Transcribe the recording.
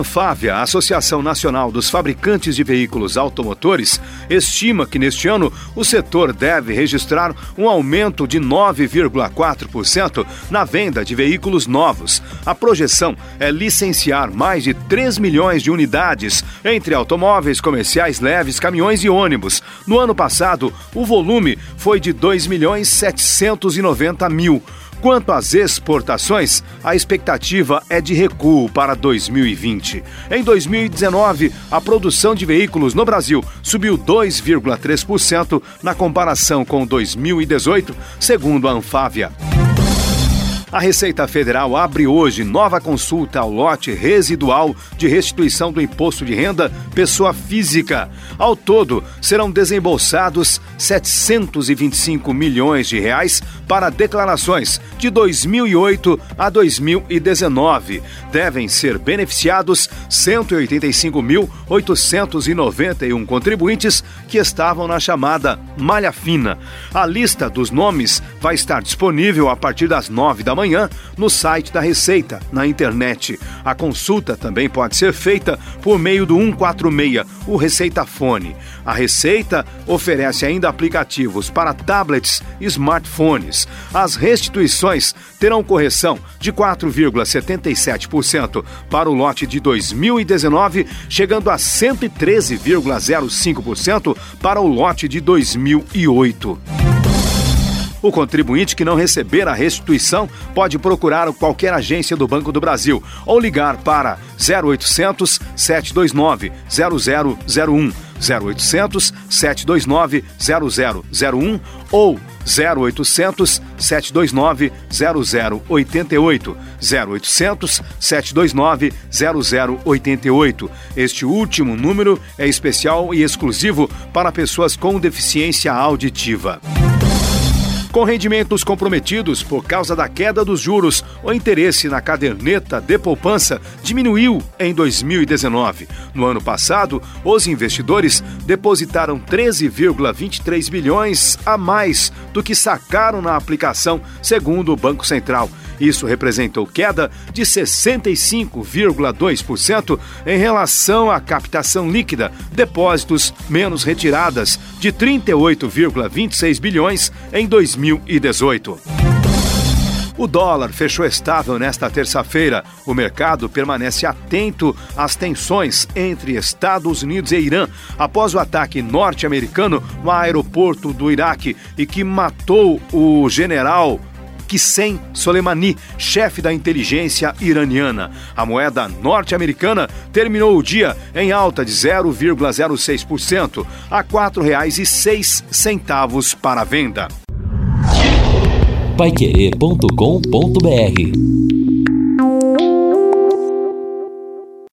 Anfávia, a Associação Nacional dos Fabricantes de Veículos Automotores, estima que neste ano o setor deve registrar um aumento de 9,4% na venda de veículos novos. A projeção é licenciar mais de 3 milhões de unidades entre automóveis comerciais leves, caminhões e ônibus. No ano passado, o volume foi de 2 milhões 790 mil. Quanto às exportações, a expectativa é de recuo para 2020. Em 2019, a produção de veículos no Brasil subiu 2,3% na comparação com 2018, segundo a Anfávia. A Receita Federal abre hoje nova consulta ao lote residual de restituição do imposto de renda pessoa física. Ao todo, serão desembolsados 725 milhões de reais para declarações de 2008 a 2019. Devem ser beneficiados 185.891 contribuintes que estavam na chamada malha fina. A lista dos nomes vai estar disponível a partir das 9 da manhã manhã no site da Receita, na internet. A consulta também pode ser feita por meio do 146, o Receita Fone. A Receita oferece ainda aplicativos para tablets e smartphones. As restituições terão correção de 4,77% para o lote de 2019, chegando a 113,05% para o lote de 2008. O contribuinte que não receber a restituição pode procurar qualquer agência do Banco do Brasil ou ligar para 0800 729 0001, 0800 729 0001 ou 0800 729 0088, 0800 729 0088. Este último número é especial e exclusivo para pessoas com deficiência auditiva. Com rendimentos comprometidos por causa da queda dos juros, o interesse na caderneta de poupança diminuiu em 2019. No ano passado, os investidores depositaram 13,23 bilhões a mais do que sacaram na aplicação, segundo o Banco Central. Isso representou queda de 65,2% em relação à captação líquida, depósitos menos retiradas, de 38,26 bilhões em 2018. O dólar fechou estável nesta terça-feira. O mercado permanece atento às tensões entre Estados Unidos e Irã após o ataque norte-americano no aeroporto do Iraque e que matou o general Qissem Soleimani, chefe da inteligência iraniana. A moeda norte-americana terminou o dia em alta de 0,06% a R$ 4,06 para a venda. Paiquerê.com.br